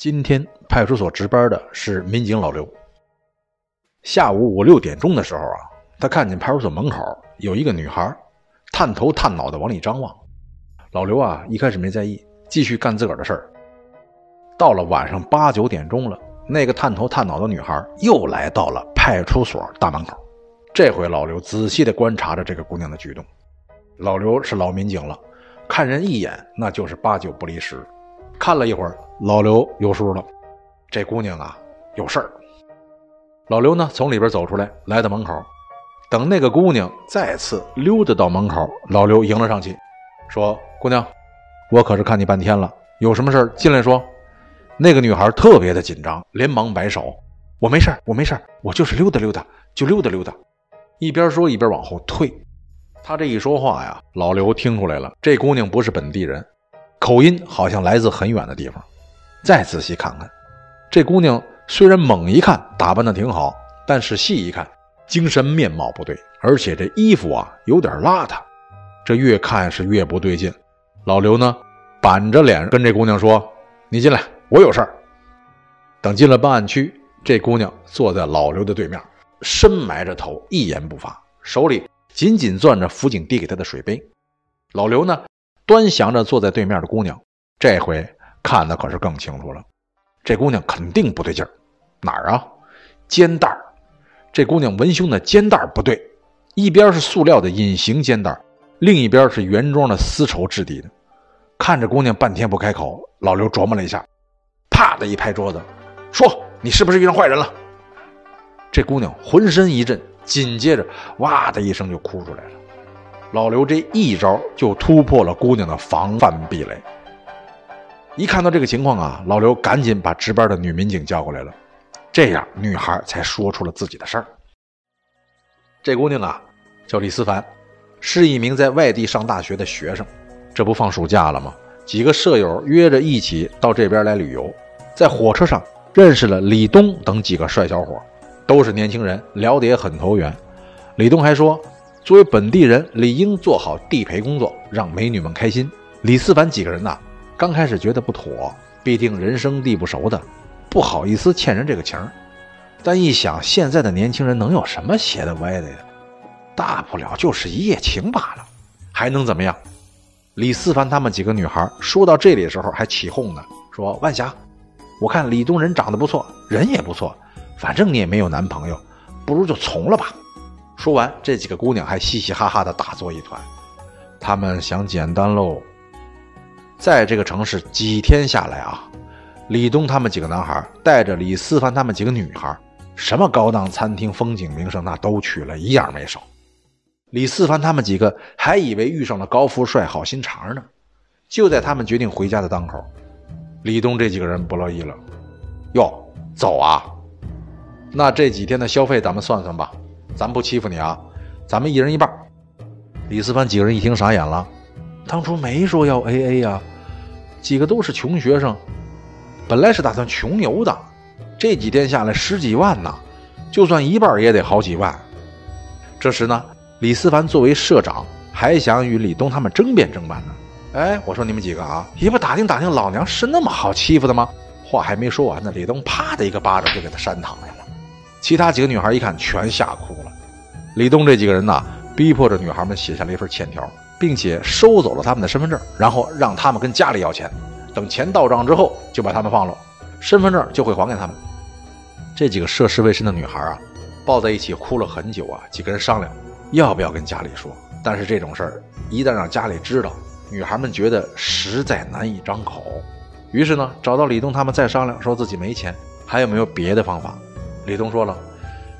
今天派出所值班的是民警老刘。下午五六点钟的时候啊，他看见派出所门口有一个女孩，探头探脑的往里张望。老刘啊，一开始没在意，继续干自个儿的事儿。到了晚上八九点钟了，那个探头探脑的女孩又来到了派出所大门口。这回老刘仔细地观察着这个姑娘的举动。老刘是老民警了，看人一眼那就是八九不离十。看了一会儿，老刘有数了，这姑娘啊有事儿。老刘呢从里边走出来，来到门口，等那个姑娘再次溜达到门口，老刘迎了上去，说：“姑娘，我可是看你半天了，有什么事儿进来说。”那个女孩特别的紧张，连忙摆手：“我没事儿，我没事儿，我就是溜达溜达，就溜达溜达。”一边说一边往后退。他这一说话呀，老刘听出来了，这姑娘不是本地人，口音好像来自很远的地方。再仔细看看，这姑娘虽然猛一看打扮的挺好，但是细一看，精神面貌不对，而且这衣服啊有点邋遢。这越看是越不对劲。老刘呢，板着脸跟这姑娘说：“你进来，我有事儿。”等进了办案区，这姑娘坐在老刘的对面。深埋着头，一言不发，手里紧紧攥着辅警递给她的水杯。老刘呢，端详着坐在对面的姑娘，这回看的可是更清楚了。这姑娘肯定不对劲儿，哪儿啊？肩带儿。这姑娘文胸的肩带不对，一边是塑料的隐形肩带，另一边是原装的丝绸质地的。看着姑娘半天不开口，老刘琢磨了一下，啪的一拍桌子，说：“你是不是遇上坏人了？”这姑娘浑身一震，紧接着哇的一声就哭出来了。老刘这一招就突破了姑娘的防范壁垒。一看到这个情况啊，老刘赶紧把值班的女民警叫过来了，这样女孩才说出了自己的事儿。这姑娘啊，叫李思凡，是一名在外地上大学的学生。这不放暑假了吗？几个舍友约着一起到这边来旅游，在火车上认识了李东等几个帅小伙。都是年轻人，聊得也很投缘。李东还说，作为本地人，理应做好地陪工作，让美女们开心。李思凡几个人呐，刚开始觉得不妥，毕竟人生地不熟的，不好意思欠人这个情儿。但一想，现在的年轻人能有什么邪的歪的呀？大不了就是一夜情罢了，还能怎么样？李思凡他们几个女孩说到这里的时候还起哄呢，说：“万霞，我看李东仁长得不错，人也不错。”反正你也没有男朋友，不如就从了吧。说完，这几个姑娘还嘻嘻哈哈的大作一团。他们想简单喽。在这个城市几天下来啊，李东他们几个男孩带着李思凡他们几个女孩，什么高档餐厅、风景名胜那都去了，一样没少。李思凡他们几个还以为遇上了高富帅、好心肠呢。就在他们决定回家的当口，李东这几个人不乐意了：“哟，走啊！”那这几天的消费咱们算算吧，咱不欺负你啊，咱们一人一半。李思凡几个人一听傻眼了，当初没说要 A A 呀，几个都是穷学生，本来是打算穷游的，这几天下来十几万呢，就算一半也得好几万。这时呢，李思凡作为社长，还想与李东他们争辩争辩呢。哎，我说你们几个啊，也不打听打听，老娘是那么好欺负的吗？话还没说完呢，李东啪的一个巴掌就给他扇躺下了。其他几个女孩一看，全吓哭了。李东这几个人呐，逼迫着女孩们写下了一份欠条，并且收走了他们的身份证，然后让他们跟家里要钱，等钱到账之后就把他们放了，身份证就会还给他们。这几个涉世未深的女孩啊，抱在一起哭了很久啊。几个人商量要不要跟家里说，但是这种事儿一旦让家里知道，女孩们觉得实在难以张口。于是呢，找到李东他们再商量，说自己没钱，还有没有别的方法？李东说了：“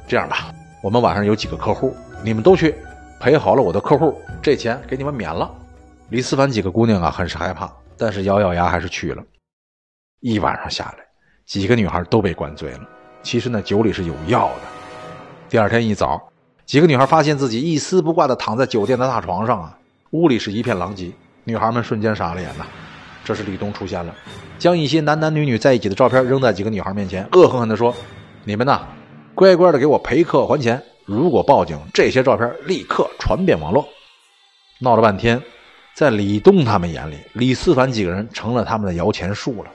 这样吧，我们晚上有几个客户，你们都去陪好了我的客户，这钱给你们免了。”李思凡几个姑娘啊，很是害怕，但是咬咬牙还是去了。一晚上下来，几个女孩都被灌醉了。其实呢酒里是有药的。第二天一早，几个女孩发现自己一丝不挂的躺在酒店的大床上啊，屋里是一片狼藉。女孩们瞬间傻了眼呐。这时李东出现了，将一些男男女女在一起的照片扔在几个女孩面前，恶狠狠地说：“你们呐，乖乖的给我赔客还钱。如果报警，这些照片立刻传遍网络。”闹了半天，在李东他们眼里，李思凡几个人成了他们的摇钱树了。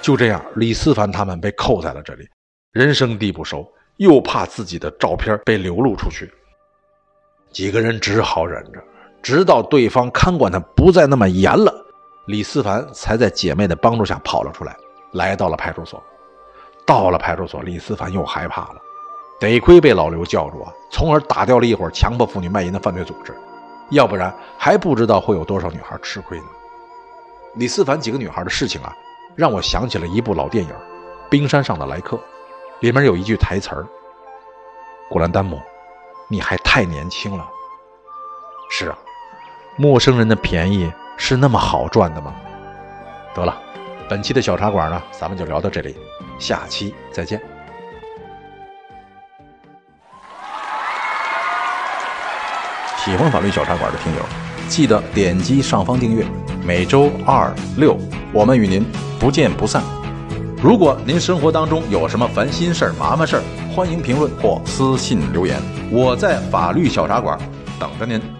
就这样，李思凡他们被扣在了这里，人生地不熟，又怕自己的照片被流露出去，几个人只好忍着，直到对方看管他不再那么严了，李思凡才在姐妹的帮助下跑了出来，来到了派出所。到了派出所，李思凡又害怕了，得亏被老刘叫住啊，从而打掉了一伙强迫妇女卖淫的犯罪组织，要不然还不知道会有多少女孩吃亏呢。李思凡几个女孩的事情啊。让我想起了一部老电影《冰山上的来客》，里面有一句台词儿：“古兰丹姆，你还太年轻了。”是啊，陌生人的便宜是那么好赚的吗？得了，本期的小茶馆呢，咱们就聊到这里，下期再见。喜欢法律小茶馆的听友，记得点击上方订阅，每周二六我们与您。不见不散。如果您生活当中有什么烦心事儿、麻烦事儿，欢迎评论或私信留言，我在法律小茶馆等着您。